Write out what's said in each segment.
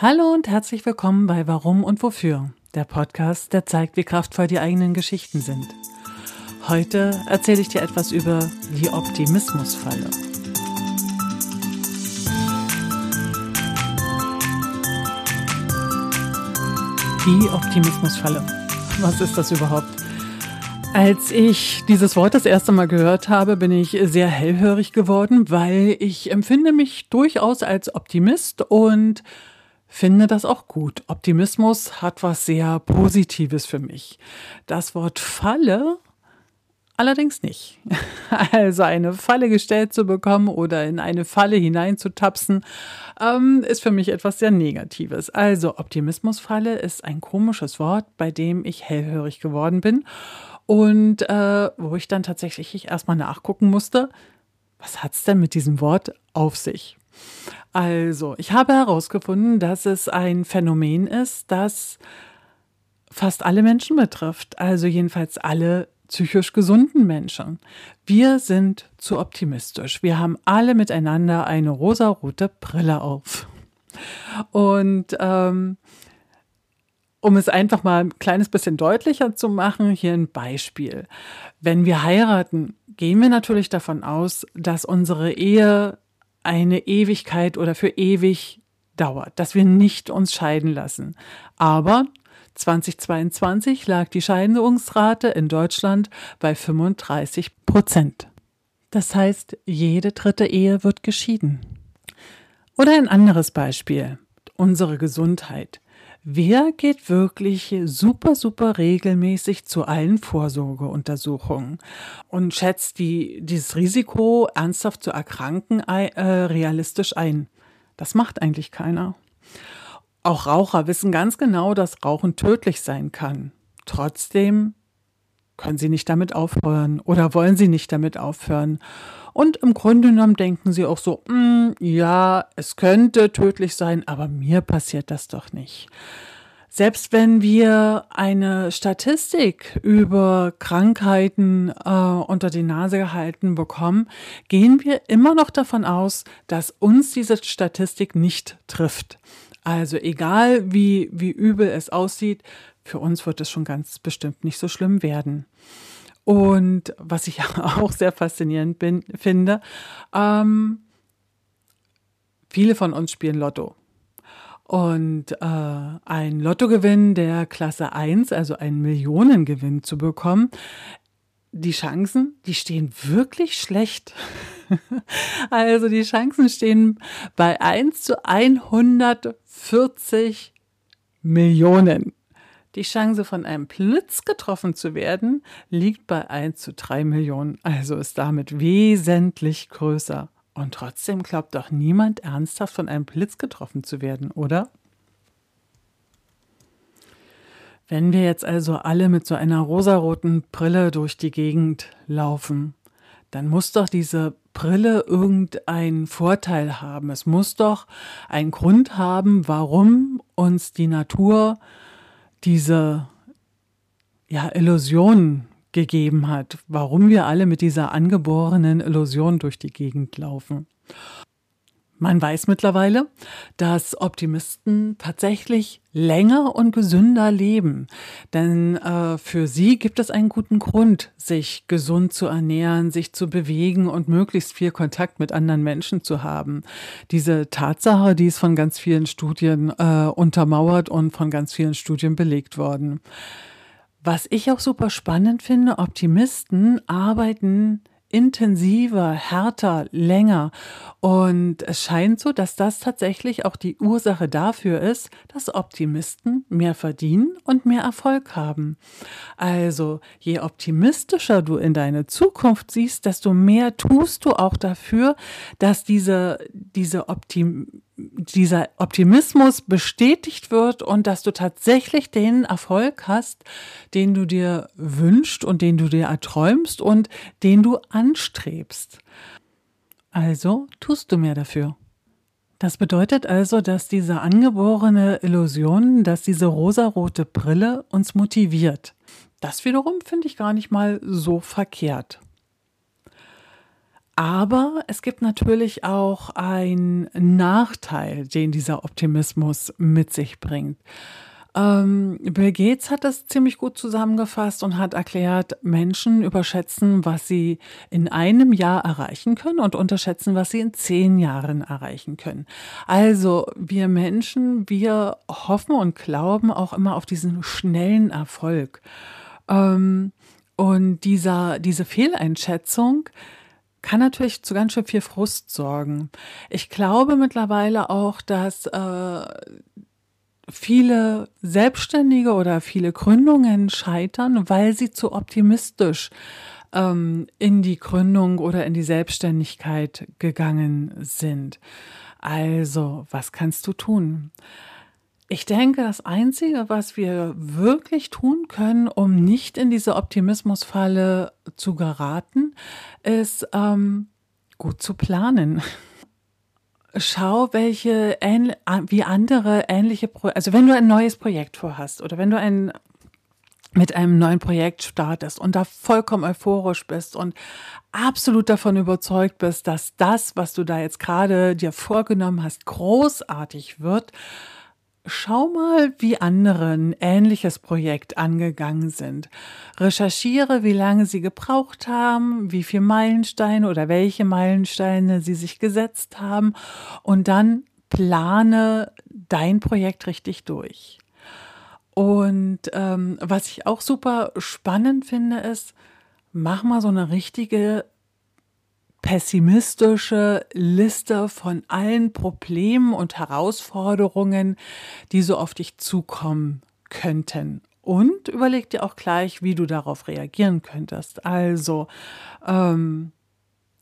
Hallo und herzlich willkommen bei Warum und Wofür, der Podcast, der zeigt, wie kraftvoll die eigenen Geschichten sind. Heute erzähle ich dir etwas über die Optimismusfalle. Die Optimismusfalle. Was ist das überhaupt? Als ich dieses Wort das erste Mal gehört habe, bin ich sehr hellhörig geworden, weil ich empfinde mich durchaus als Optimist und finde das auch gut. Optimismus hat was sehr Positives für mich. Das Wort Falle allerdings nicht. Also eine Falle gestellt zu bekommen oder in eine Falle hineinzutapsen, ähm, ist für mich etwas sehr Negatives. Also Optimismusfalle ist ein komisches Wort, bei dem ich hellhörig geworden bin und äh, wo ich dann tatsächlich erstmal nachgucken musste, was hat es denn mit diesem Wort auf sich? Also, ich habe herausgefunden, dass es ein Phänomen ist, das fast alle Menschen betrifft, also jedenfalls alle psychisch gesunden Menschen. Wir sind zu optimistisch. Wir haben alle miteinander eine rosarote Brille auf. Und ähm, um es einfach mal ein kleines bisschen deutlicher zu machen, hier ein Beispiel. Wenn wir heiraten, gehen wir natürlich davon aus, dass unsere Ehe eine Ewigkeit oder für ewig dauert, dass wir nicht uns scheiden lassen. Aber 2022 lag die Scheidungsrate in Deutschland bei 35 Prozent. Das heißt, jede dritte Ehe wird geschieden. Oder ein anderes Beispiel, unsere Gesundheit. Wer geht wirklich super, super regelmäßig zu allen Vorsorgeuntersuchungen und schätzt die, dieses Risiko, ernsthaft zu erkranken, äh, realistisch ein? Das macht eigentlich keiner. Auch Raucher wissen ganz genau, dass Rauchen tödlich sein kann. Trotzdem können sie nicht damit aufhören oder wollen sie nicht damit aufhören. Und im Grunde genommen denken sie auch so, mm, ja, es könnte tödlich sein, aber mir passiert das doch nicht. Selbst wenn wir eine Statistik über Krankheiten äh, unter die Nase gehalten bekommen, gehen wir immer noch davon aus, dass uns diese Statistik nicht trifft. Also egal wie, wie übel es aussieht, für uns wird es schon ganz bestimmt nicht so schlimm werden. Und was ich auch sehr faszinierend bin, finde, ähm, viele von uns spielen Lotto. Und äh, ein Lottogewinn der Klasse 1, also einen Millionengewinn zu bekommen, die Chancen, die stehen wirklich schlecht. also die Chancen stehen bei 1 zu 140 Millionen. Die Chance von einem Blitz getroffen zu werden liegt bei 1 zu 3 Millionen, also ist damit wesentlich größer. Und trotzdem glaubt doch niemand ernsthaft von einem Blitz getroffen zu werden, oder? Wenn wir jetzt also alle mit so einer rosaroten Brille durch die Gegend laufen, dann muss doch diese Brille irgendeinen Vorteil haben. Es muss doch einen Grund haben, warum uns die Natur diese ja, Illusion gegeben hat, warum wir alle mit dieser angeborenen Illusion durch die Gegend laufen. Man weiß mittlerweile, dass Optimisten tatsächlich länger und gesünder leben. Denn äh, für sie gibt es einen guten Grund, sich gesund zu ernähren, sich zu bewegen und möglichst viel Kontakt mit anderen Menschen zu haben. Diese Tatsache, die ist von ganz vielen Studien äh, untermauert und von ganz vielen Studien belegt worden. Was ich auch super spannend finde, Optimisten arbeiten intensiver, härter, länger. Und es scheint so, dass das tatsächlich auch die Ursache dafür ist, dass Optimisten mehr verdienen und mehr Erfolg haben. Also je optimistischer du in deine Zukunft siehst, desto mehr tust du auch dafür, dass diese, diese Optim dieser Optimismus bestätigt wird und dass du tatsächlich den Erfolg hast, den du dir wünschst und den du dir erträumst und den du anstrebst. Also tust du mehr dafür. Das bedeutet also, dass diese angeborene Illusion, dass diese rosarote Brille uns motiviert. Das wiederum finde ich gar nicht mal so verkehrt. Aber es gibt natürlich auch einen Nachteil, den dieser Optimismus mit sich bringt. Ähm, Bill Gates hat das ziemlich gut zusammengefasst und hat erklärt, Menschen überschätzen, was sie in einem Jahr erreichen können und unterschätzen, was sie in zehn Jahren erreichen können. Also wir Menschen, wir hoffen und glauben auch immer auf diesen schnellen Erfolg. Ähm, und dieser, diese Fehleinschätzung, kann natürlich zu ganz schön viel Frust sorgen. Ich glaube mittlerweile auch, dass äh, viele Selbstständige oder viele Gründungen scheitern, weil sie zu optimistisch ähm, in die Gründung oder in die Selbstständigkeit gegangen sind. Also, was kannst du tun? Ich denke, das Einzige, was wir wirklich tun können, um nicht in diese Optimismusfalle zu geraten, ist ähm, gut zu planen. Schau, welche wie andere ähnliche Projekte, also wenn du ein neues Projekt vorhast oder wenn du ein mit einem neuen Projekt startest und da vollkommen euphorisch bist und absolut davon überzeugt bist, dass das, was du da jetzt gerade dir vorgenommen hast, großartig wird, Schau mal, wie andere ein ähnliches Projekt angegangen sind. Recherchiere, wie lange sie gebraucht haben, wie viele Meilensteine oder welche Meilensteine sie sich gesetzt haben und dann plane dein Projekt richtig durch. Und ähm, was ich auch super spannend finde, ist, mach mal so eine richtige pessimistische Liste von allen Problemen und Herausforderungen, die so auf dich zukommen könnten. Und überleg dir auch gleich, wie du darauf reagieren könntest. Also, ähm,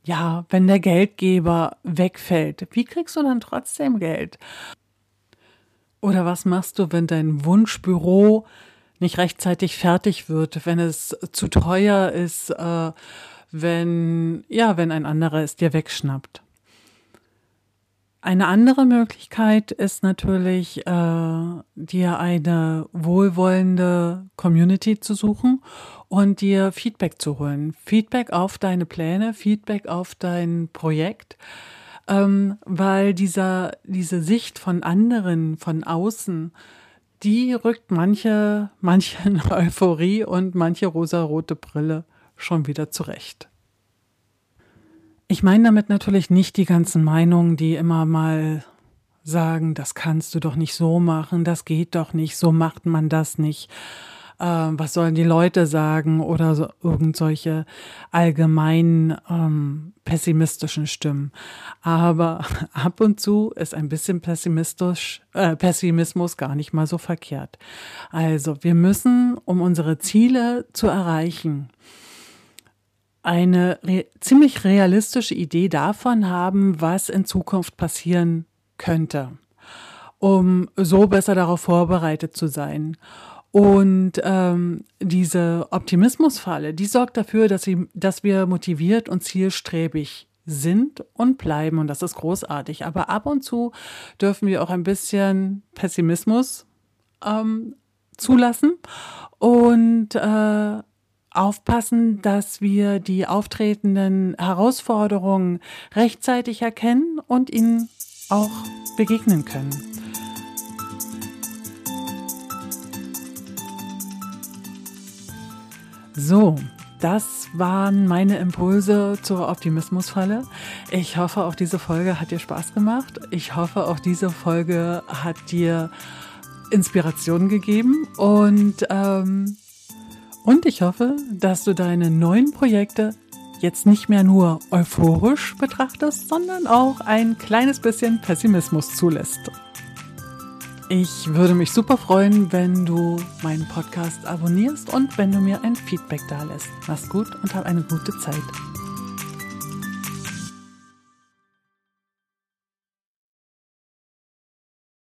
ja, wenn der Geldgeber wegfällt, wie kriegst du dann trotzdem Geld? Oder was machst du, wenn dein Wunschbüro nicht rechtzeitig fertig wird, wenn es zu teuer ist? Äh, wenn, ja, wenn ein anderer es dir wegschnappt. Eine andere Möglichkeit ist natürlich, äh, dir eine wohlwollende Community zu suchen und dir Feedback zu holen. Feedback auf deine Pläne, Feedback auf dein Projekt, ähm, weil dieser, diese Sicht von anderen, von außen, die rückt manche, manche Euphorie und manche rosarote Brille schon wieder zurecht. Ich meine damit natürlich nicht die ganzen Meinungen, die immer mal sagen, das kannst du doch nicht so machen, das geht doch nicht, so macht man das nicht. Äh, was sollen die Leute sagen oder so, irgend solche allgemein ähm, pessimistischen Stimmen. Aber ab und zu ist ein bisschen pessimistisch, äh, Pessimismus gar nicht mal so verkehrt. Also wir müssen, um unsere Ziele zu erreichen, eine re ziemlich realistische Idee davon haben, was in Zukunft passieren könnte, um so besser darauf vorbereitet zu sein. Und ähm, diese Optimismusfalle, die sorgt dafür, dass, sie, dass wir motiviert und zielstrebig sind und bleiben. Und das ist großartig. Aber ab und zu dürfen wir auch ein bisschen Pessimismus ähm, zulassen und äh, aufpassen, dass wir die auftretenden Herausforderungen rechtzeitig erkennen und ihnen auch begegnen können. So, das waren meine Impulse zur Optimismusfalle. Ich hoffe, auch diese Folge hat dir Spaß gemacht. Ich hoffe, auch diese Folge hat dir Inspiration gegeben und ähm, und ich hoffe, dass du deine neuen Projekte jetzt nicht mehr nur euphorisch betrachtest, sondern auch ein kleines bisschen Pessimismus zulässt. Ich würde mich super freuen, wenn du meinen Podcast abonnierst und wenn du mir ein Feedback da lässt. Mach's gut und hab eine gute Zeit.